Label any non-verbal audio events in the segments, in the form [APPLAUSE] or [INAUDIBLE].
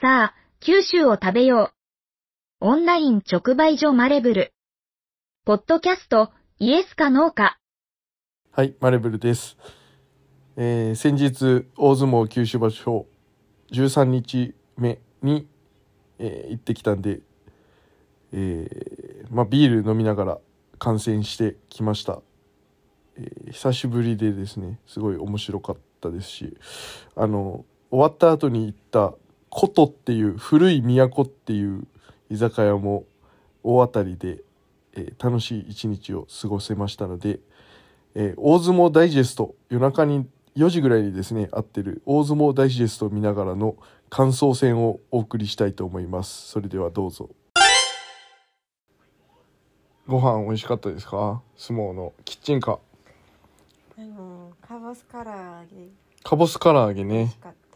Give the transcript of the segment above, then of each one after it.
さあ、九州を食べよう。オンライン直売所マレブル。ポッドキャスト、イエスかノーか。はい、マレブルです。えー先日、大相撲九州場所13日目に、えー行ってきたんで、えーまあ、ビール飲みながら観戦してきました。えー久しぶりでですね、すごい面白かったですし、あの、終わった後に行った、古都っていう、古い都っていう居酒屋も大当たりで、えー楽しい一日を過ごせましたので、えー大相撲ダイジェスト夜中に4時ぐらいにですね合ってる大相撲ダイジェストを見ながらの感想戦をお送りしたいと思います。それではどうぞ。ご飯美味しかったですか？相撲のキッチンカー。あのカボス唐揚げ。カボス唐揚げね。美味しかった、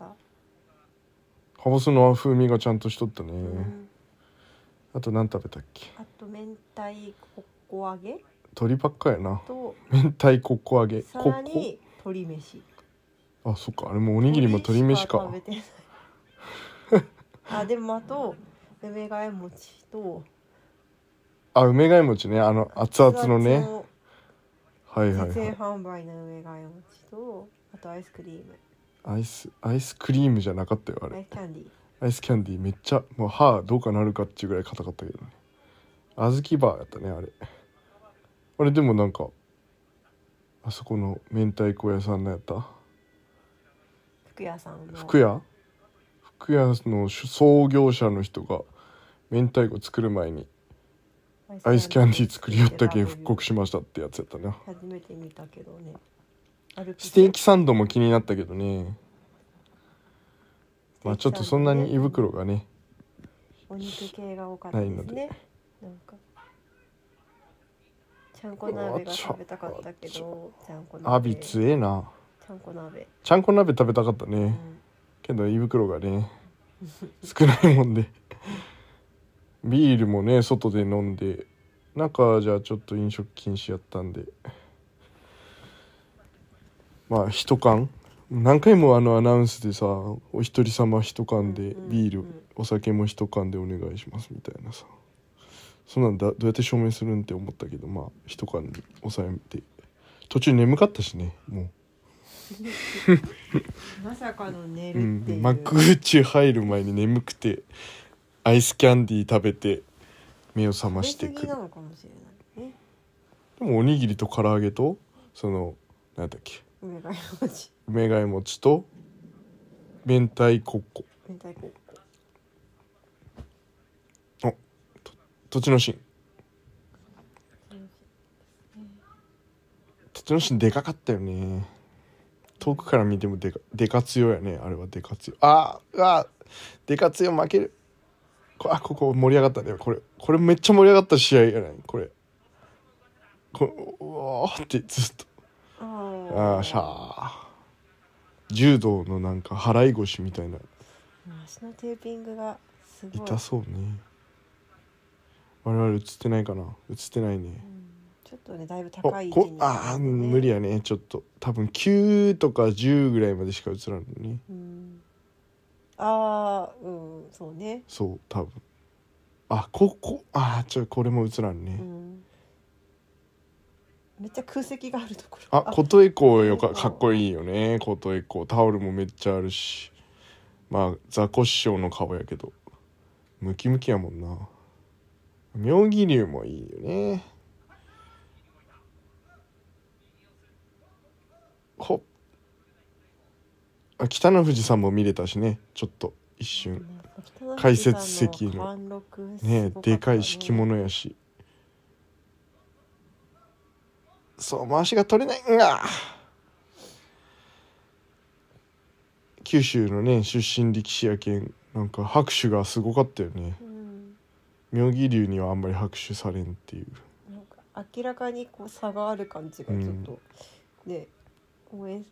カボスの風味がちゃんとしとったね、うん、あと何食べたっけ？あと明太ココ揚げ？鶏ばっかやな。と明太ココ揚げ。さらに鶏飯。あそっか。あれもおにぎりも鶏飯か。[LAUGHS] あでもあと梅ヶ谷餅とあ梅ヶ谷餅ね。あの熱々のね。熱はいはいはい。販売の梅ヶ谷餅とあとアイスクリームアイスアイスクリームじゃなかったよあれ。アイスキャンディー。アイスキャンディーめっちゃもう歯どうかなるかっていうぐらい硬かったけどね。小豆バーやったねあれ。あれでもなんかあそこの明太子屋さんのやった？福屋さんの。福屋？福屋の創業者の人が明太子作る前にアイスキャンディー作りよったけん復刻しましたってやつやったな初めて見たけどねスステーキサンドも気になったけどね。まあちょっとそんなに胃袋がねお肉系が多かったですね。なんか。ちゃんこ鍋が食べたかったけどちゃんこ鍋。アビ強えな。ちゃんこ鍋、ちゃんこ鍋食べたかったね、うん、けど胃袋がね少ないもんで。ビールもね外で飲んで。中じゃあちょっと飲食禁止やったんでまあ一缶。何回もあのアナウンスでさお一人様一缶でうんビール、うんお酒も一缶でお願いしますみたいなさ。そんなんだどうやって証明するんって思ったけどまあ一缶に抑えて。途中眠かったしねも [LAUGHS] まさかの寝う、うるっていう、ん、幕内入る前に眠くてアイスキャンディー食べて目を覚ましてく。るでもおにぎりと唐揚げとその何だっけ梅ヶ谷餅。梅ヶ谷餅と明太コッコ明太子。栃ノ心。栃ノ心でかかったよね。遠くから見てもでかでか強やね。あれはでか強あーうわでか強負ける。こあここ盛り上がったね。これこれめっちゃ盛り上がった試合やないこれ。こうわーってずっとああーしゃー柔道のなんか払い腰みたいな。足のテーピングがすごい。痛そうね。我々映ってないかな？映ってないね。うん。ちょっとねだいぶお高い位置にこあー無理やね。ちょっと。多分9とか10ぐらいまでしか映らんのねうん。ああうん。そうね。そう多分。あここあーちょこれも映らんね、うんめっちゃ空席があるところ。あ琴恵光よかかっこいいよね。琴恵光。タオルもめっちゃあるし。まあザコ師匠の顔やけど。ムキムキやもんな。妙義龍もいいよね。ほあ北の富士さんも見れたしね。ちょっと一瞬。解説席の。ね。でかい敷物やしそう回しが取れないんが。九州のね出身力士やけんなんか拍手がすごかったよね。うん。妙義龍にはあんまり拍手されんっていう。なんか明らかにこう差がある感じがちょっと、ね応援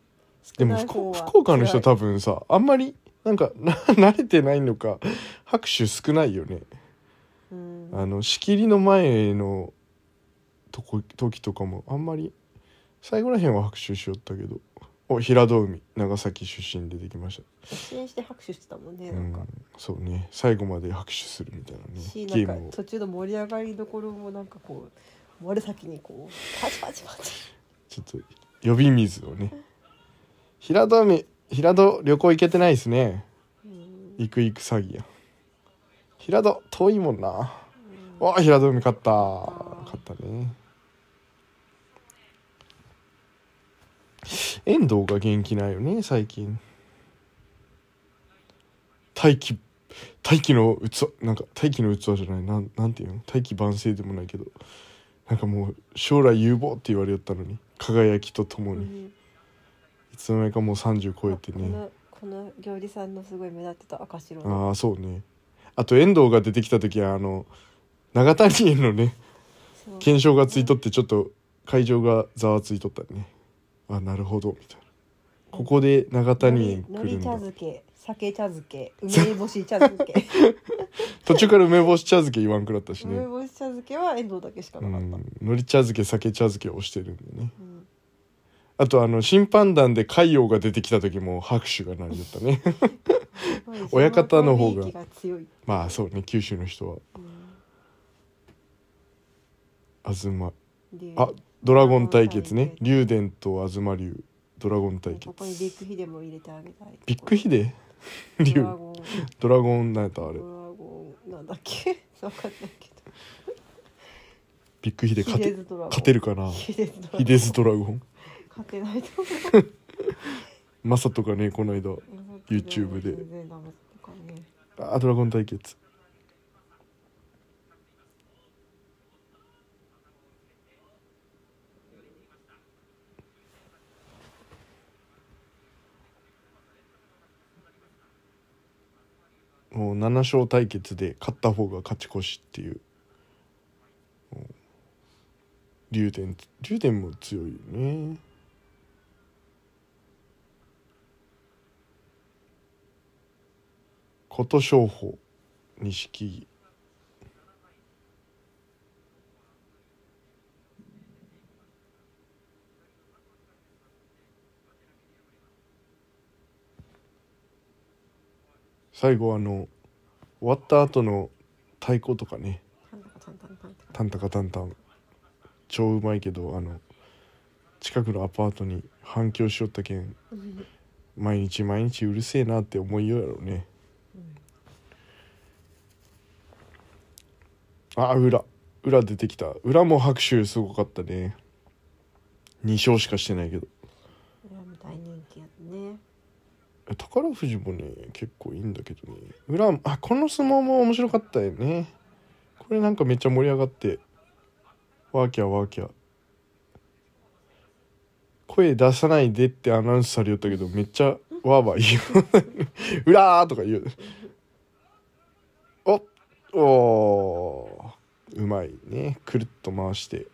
でも福福岡の人多分さあんまりなんかな [LAUGHS] 慣れてないのか拍手少ないよね。分あの仕切りの前のとこ時とかもあんまり最後らへんは拍手しよったけどお平戸海長崎出身でできました。支援して拍手してたもんねうんなんか、そうね。最後まで拍手するみたいなねしゲームを。途中の盛り上がりどころもなんかこう我先にこうパチパチパチ。ちょっと呼び水をね。平戸海平戸旅行行けてないですね。うん。行く行く詐欺や。平戸遠いもんな。わあ平戸海勝った。勝ったね遠藤が元気ないよね最近。大気大気の器なんか大気の器じゃないなんなんていうの？大気晩成でもないけど。なんかもう将来有望って言われよったのに輝きとともに、うん。いつの間にかもう30超えてね。このこの行理さんのすごい目立ってた赤白の。ああそうね。あと遠藤が出てきた時はあの長谷園のね検証がついとってちょっと会場がざわついとったねあなるほどみたいな。ここで長谷園来のり茶るんだ漬け酒茶漬け梅干し茶漬け。[LAUGHS] 途中から梅干し茶漬け言わんくなったし梅ね干し茶漬けは遠藤だけしかうなかった、んのり茶漬け酒茶漬けをしてるんでね。うん。あとあの審判団で海洋が出てきた時も拍手が鳴りよったね。[LAUGHS] 親方の方が。地元の雰囲気強い、まあそうね九州の人は。うん。東であドラゴン対決ね。竜電と東龍ドラゴン対決。ここにビッグヒデも入れてあげたい。ビッグヒデ？ド竜ラゴン。ドラゴンなんやったあれ。ドラゴンなんだっけ？分かんないけど。ビッグヒデ勝てヒデズドラゴン。勝てるかな？ヒデズドラゴン。ヒデズドラゴン。勝てないと思う。[LAUGHS] マサとかねこの間 YouTube で。全然ダメだったからね。あドラゴン対決もう7勝対決で勝った方が勝ち越しっていう。もう竜電竜電も強いよね。琴勝峰錦木。最後あの終わった後の太鼓とかね。タンタカタンタン超うまいけどあの近くのアパートに反響しよったけんうん。毎日毎日うるせえなって思いようやろうね。あ裏。裏出てきた。裏も拍手すごかったね。2勝しかしてないけどこれはもう大人気やねえ宝富士もね結構いいんだけどね。裏あこの相撲も面白かったよね。これなんかめっちゃ盛り上がって。ワーキャーワーキャー。声出さないでってアナウンスされよったけどめっちゃわーわー言う「[LAUGHS] 裏ー!」とか言う。おおうまいね。くるっと回して。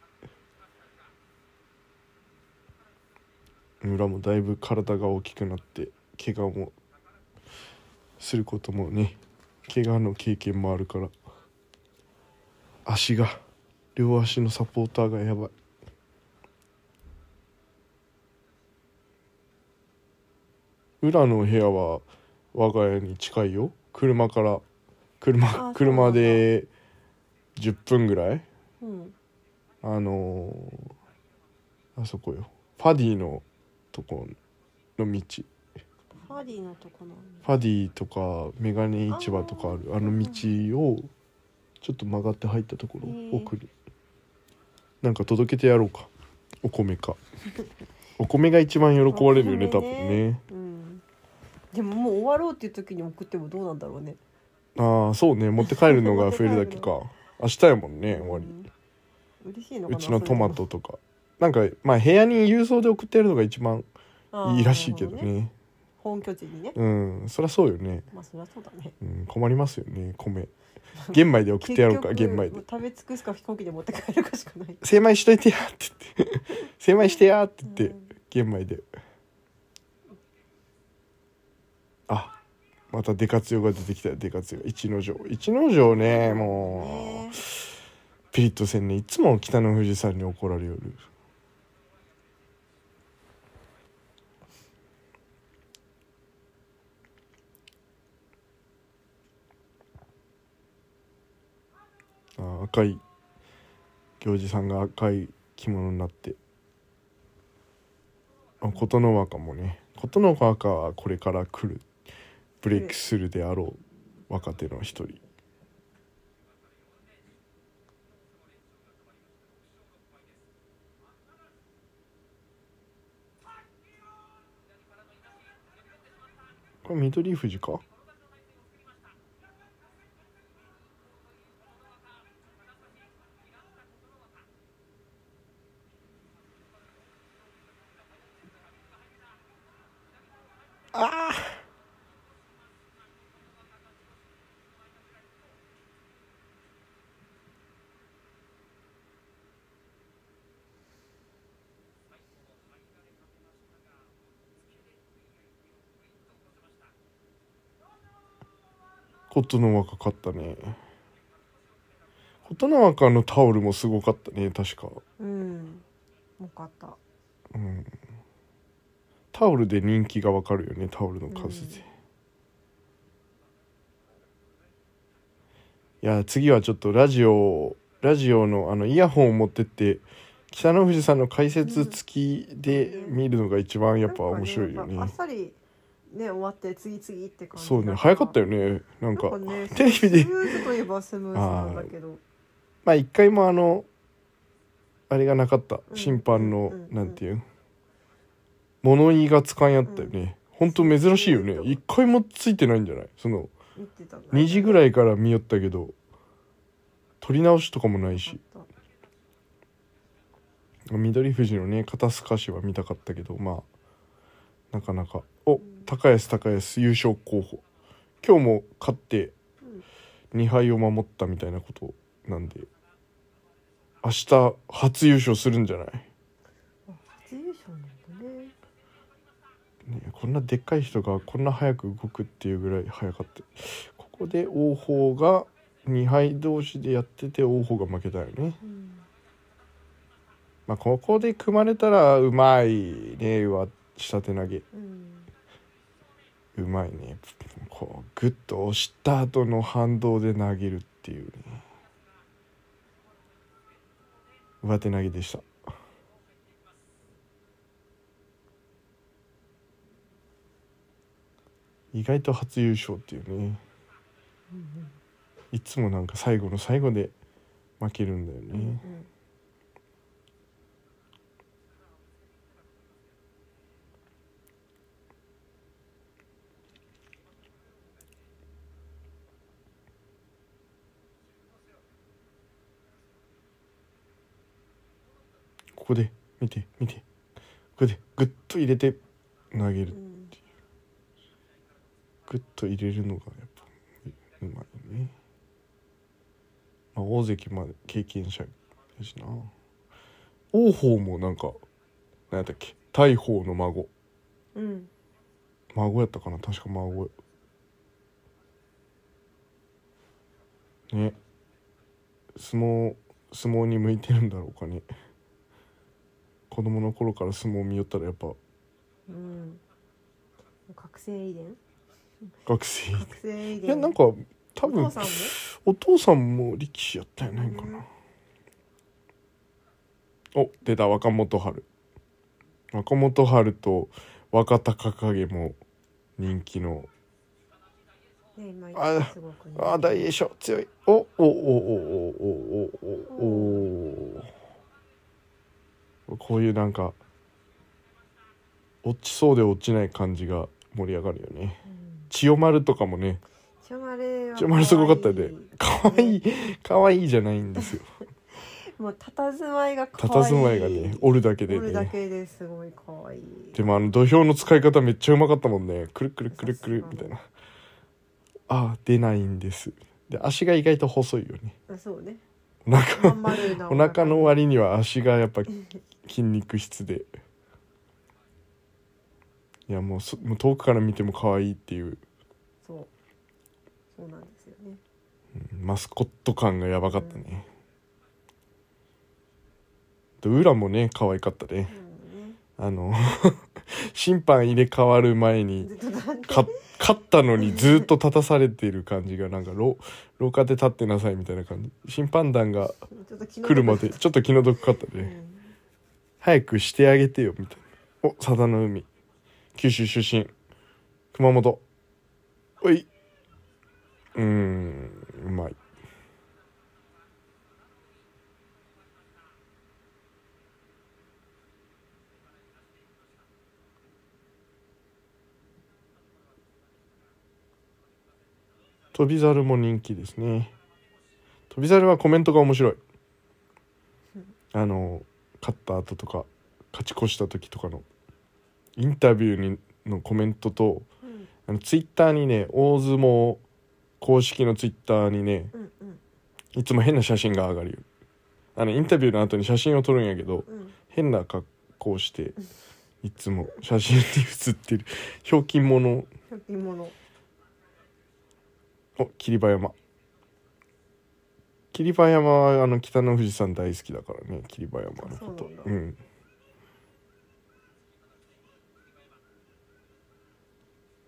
裏もだいぶ体が大きくなって。怪我もすることもね怪我の経験もあるから。足が両足のサポーターがやばい。裏の部屋は我が家に近いよ。車から車あ車で10分ぐらい。うん。あのーあそこよ。ファディのとこの道。ファディのとこなのファディとかメガネ市場とかあるあの道をちょっと曲がって入ったところへー。奥になんか届けてやろうか。お米か。[LAUGHS] お米が一番喜ばれるよね多分ね。うん。でももう終わろうっていう時に送ってもどうなんだろうね。ああそうね。持って帰るのが増えるだけか。[LAUGHS] 明日やもんね終わり。うん。嬉しいのかなうちのトマトとか。なんかまあ部屋に郵送で送ってやるのが一番いいらしいけどね本拠地にね。うんそりゃそうよね、まあそりゃそうだね。うん、困りますよね米。玄米で送ってやろうか結局玄米で。食べ尽くすか飛行機で持って帰るかしかない。精米しといてやって言って。[LAUGHS] 精米してやって言って、うん。玄米で。あまたデカツヨが出てきたよデカツヨ一の城一の城ねもねうピリッとせんね。いつも北の富士山に怒られよるあ赤い行司さんが赤い着物になって。あ琴ノ若もね琴ノ若はこれから来るブレイクするであろう若手の一人。これ緑富士かああ琴ノ若勝ったね。琴ノ若のタオルもすごかったね確か。うん。よかった。うん。タオルで人気がわかるよねタオルの数で、いや次はちょっとラジオラジオのあのイヤホンを持ってって北の富士さんの解説付きで見るのが一番やっぱ面白いよね,、なんかあっさりね終わって次々って感じそうね早かったよね。なんかねテレビで。スムーズといえばスムーズなんだけど。まあ一回もあのあれがなかった。うん。審判の、うんうんなんていう？ん物言いがつかんやったよね、ほんと珍しいよね。一回もついてないんじゃない？その見てた2時ぐらいいから見よったけど撮り直しとかもないし。緑富士のね肩透かしは見たかったけどまあなかなか。お高安高安優勝候補。今日も勝って2敗を守ったみたいなことなんで明日初優勝するんじゃない、初優勝なんだね。ね、こんなでっかい人がこんな早く動くっていうぐらい早かった。ここで王鵬が2敗同士でやってて王鵬が負けたよね。うん。まあここで組まれたらうまいね上下手投げ。うんうまいね。こうグッと押した後の反動で投げるっていうね。上手投げでした。意外と初優勝っていうね。いつもなんか最後の最後で負けるんだよね、うんうんここで見て見て。ここでグッと入れて投げるう。んグッと入れるのがやっぱうまいね、まあ、大関まで経験者だしな。王鵬もなんか何やったっけ？大鵬の孫。うん。孫やったかな？確か孫。ね。相撲相撲に向いてるんだろうかね子供の頃から相撲見よったらやっぱうん。覚醒遺伝？学生覚醒遺伝。いやなんか多分お父さんも？お父さんも力士やったんやないんかな、お出た若元春。若元春と若隆景も人気の。ね今あすごくね。あー大栄翔強い。おおおおおおおおおこういうなんか落ちそうで落ちない感じが盛り上がるよね。うん。千代丸とかもね。千代丸は千代丸すごかったよね。可愛い。ね可愛いじゃないんですよ。[LAUGHS] もう佇まいが可愛い佇まいがねおるだけでおるだねけですごい可愛い。でもあの土俵の使い方めっちゃうまかったもんね。くるくるくるくるみたいな。あー出ないんです。で足が意外と細いよね。あそうね。お腹お腹の割には足がやっぱ筋肉質で。いやもうそもう遠くから見ても可愛いっていう、そう。そうなんですよね。うんマスコット感がやばかったね、で裏もね可愛かったねあの [LAUGHS] 審判入れ替わる前にずっとなんてか勝ったのにずっと立たされてる感じがなんか廊廊下で立ってなさいみたいな感じ。審判団がちょっと気の来るまでちょっと気の毒かったね、うん早くしてあげてよみたいな。お佐田の海。九州出身。熊本。おい。うーんうまい。飛び猿も人気ですね。飛び猿はコメントが面白い。あの勝った後とか勝ち越した時とかのインタビューにのコメントとうん。あのツイッターにね大相撲公式のツイッターにねうんうん。いつも変な写真が上がるよ。あのインタビューの後に写真を撮るんやけどうん。変な格好していつも写真に写ってる。ひょうきん者食品物お霧馬山霧馬山はあの北の富士山大好きだからね霧馬山のこと。そうなん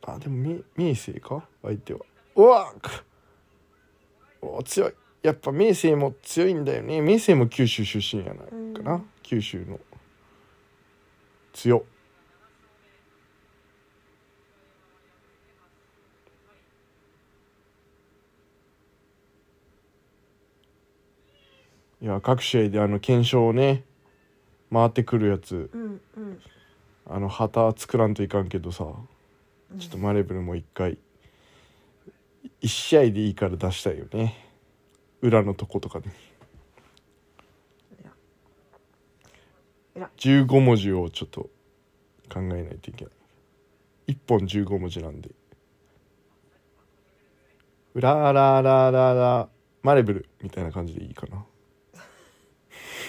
あでもみ明生か？相手は。うわっ！お強い。やっぱ明生も強いんだよね。明生も九州出身やないかな、うん。九州の。強っいや各試合であの検証をね回ってくるやつ。うんうん。あの旗作らんといかんけどさちょっとマレブルも一回一試合でいいから出したいよね。裏のとことかでいや。いや。15文字をちょっと考えないといけない。1本15文字なんで「うらららららマレブル」みたいな感じでいいかな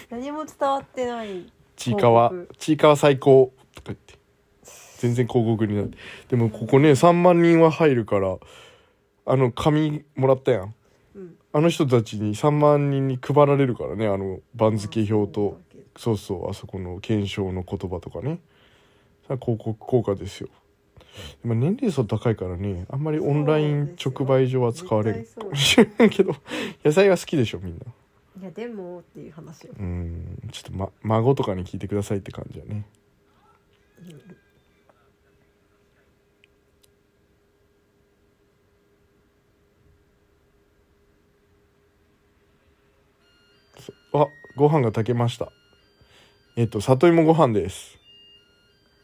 何も伝わってないちいかわ。ちいかわ最高とか言って。全然広告になってでもここね3万人は入るからあの紙もらったやん。うん。あの人たちに3万人に配られるからねあの番付表と。そうそうあそこの検証の言葉とかね。広告効果ですよ。でも年齢層高いからねあんまりオンライン直売所は使われるかもしれないけど。野菜が好きでしょみんないやでもっていう話よ。うんちょっと、ま、孫とかに聞いてくださいって感じだね。あご飯が炊けました。えっ、と里芋ご飯です。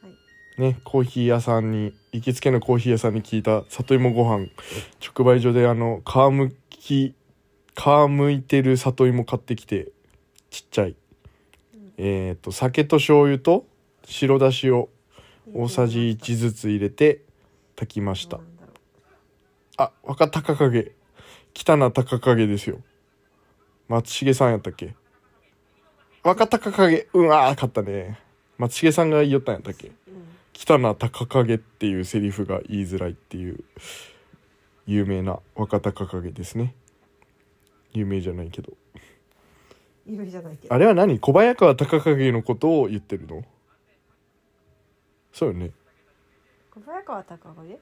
はい。ねコーヒー屋さんに行きつけのコーヒー屋さんに聞いた里芋ご飯直売所であの皮むき皮むいてる里芋買ってきてちっちゃい。えっ、と酒と醤油と白だしを大さじ1ずつ入れて炊きました。なんだろうあ若隆景北名隆景ですよ。松重さんやったっけ？若隆景うんあー勝ったね。松重さんが言ったんやったっけ？北名隆景っていうセリフが言いづらいっていう有名な若隆景ですね。有名じゃないけど。有名じゃないけど。あれは何？小早川隆景のことを言ってるの？そうよね。小早川隆景？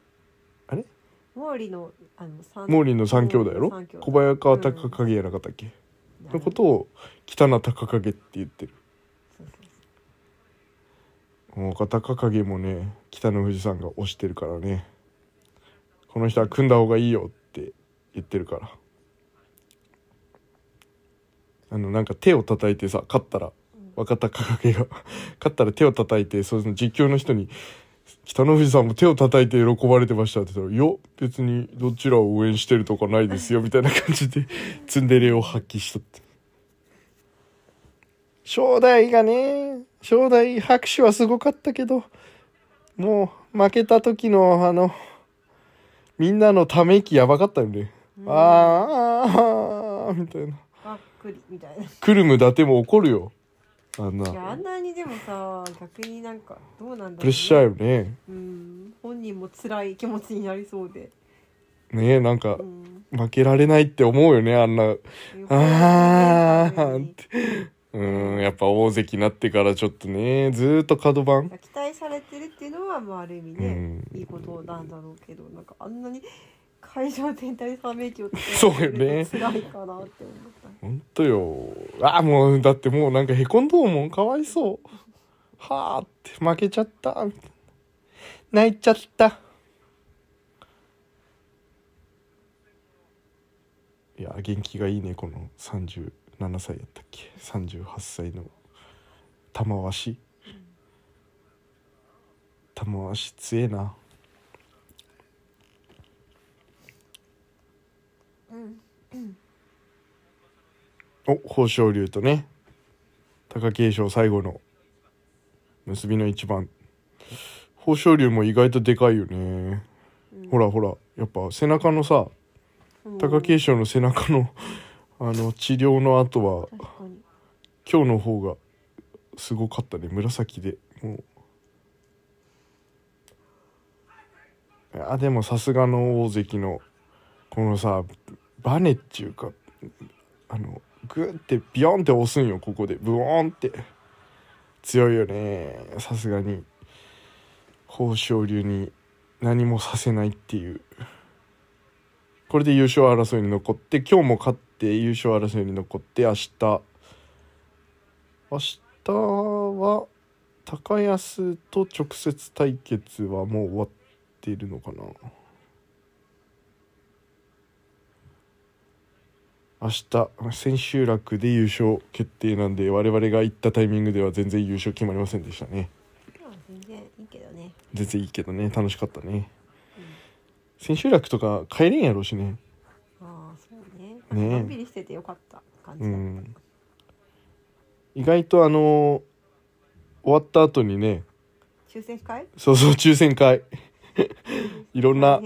あれ？毛利のあの三モーリーの三兄弟やろ？小早川隆景やなかったっけ、のことを北名隆景って言ってる。そう隆景もね北の富士山が推してるからね。この人は組んだ方がいいよって言ってるからあのなんか手を叩いてさ勝ったら若隆景が [LAUGHS] 勝ったら手を叩いてその実況の人に「北の富士さんも手を叩いて喜ばれてました」って言ったら「いや別にどちらを応援してるとかないですよ」[LAUGHS] みたいな感じでツンデレを発揮したって。正代がね正代拍手はすごかったけどもう負けた時のあのみんなのため息やばかったよね、うん。あーあーみたいなくりみたいな。クルム伊達も怒るよ。あんな。いやあんなにでもさ逆になんかどうなんだろう、ね、プレッシャーよね。うん。本人も辛い気持ちになりそうで、ねえなんかうん、負けられないって思うよねあんな。あーって。うんやっぱ大関になってからちょっとねずーっと角番。期待されてるっていうのはまあある意味ね、うん。いいことなんだろうけどなんかあんなに会場全体でため息をそうよね。辛いかなって思った。ほんとよ。あもうだってもうなんかへこんどうもん。かわいそう。はあって。負けちゃった。泣いちゃった。いや元気がいいね。この37歳やったっけ。38歳の。玉鷲。玉鷲強えなお豊昇龍とね貴景勝最後の結びの一番。豊昇龍も意外とでかいよね、ほらほらやっぱ背中のさうん。貴景勝の背中のあの治療の後は今日の方がすごかったね。紫で。もう。あでもさすがの大関のこのさバネっていうかあのグーってビヨンって押すんよここで。ブオーンって。強いよね。さすがに。豊昇龍に何もさせないっていう。これで優勝争いに残って今日も勝って優勝争いに残って明日。明日は高安と直接対決はもう終わっているのかな。明日千秋楽で優勝決定なんで我々が行ったタイミングでは全然優勝決まりませんでしたね。まあ全然いいけどね。全然いいけどね。楽しかったね。千秋楽とか帰れんやろうしね。ああそうね。ねえ。のんびりしててよかった感じだった、うん。意外とあのー終わった後にね。抽選会？そうそう抽選会。[LAUGHS] いろんな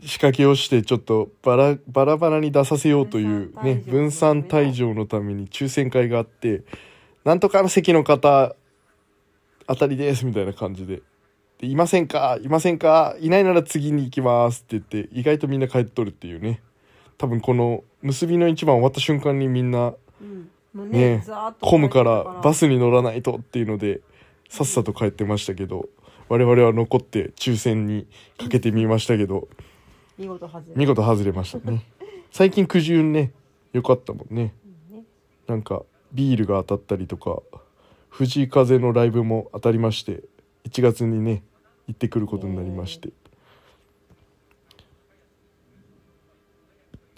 仕掛けをしてちょっとバラバラバラに出させようというね分分散散退退場のために抽選会があってなんとかの席の方当たりですみたいな感じで。でいませんか？いませんか？いないなら次に行きますって言って意外とみんな帰っとるっていうね。多分この結びの一番終わった瞬間にみんなね混むから。バススに乗らないとっていうのでさっさと帰ってましたけど我々は残って抽選にかけてみましたけど見事外れ。見事外れましたね。[LAUGHS] 最近くじ運ね良かったもんね。うんね。なんかビールが当たったりとか藤井風のライブも当たりまして1月にね行ってくることになりまして。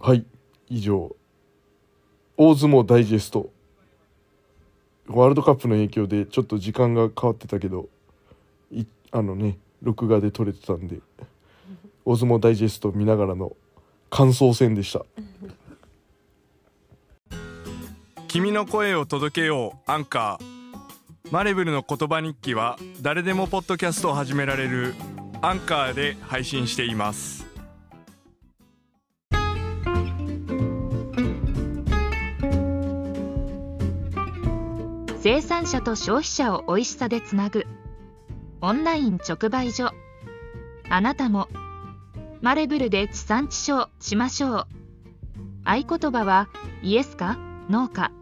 はい以上。大相撲ダイジェスト。ワールドカップの影響でちょっと時間が変わってたけどいあのね録画で撮れてたんで大相撲ダイジェスト見ながらの感想戦でした君の声を届けようアンカーマレブルの言葉日記は誰でもポッドキャストを始められるアンカーで配信しています生産者と消費者を美味しさでつなぐオンライン直売所あなたもマレブルで地産地消しましょう。合言葉はイエスかノーか。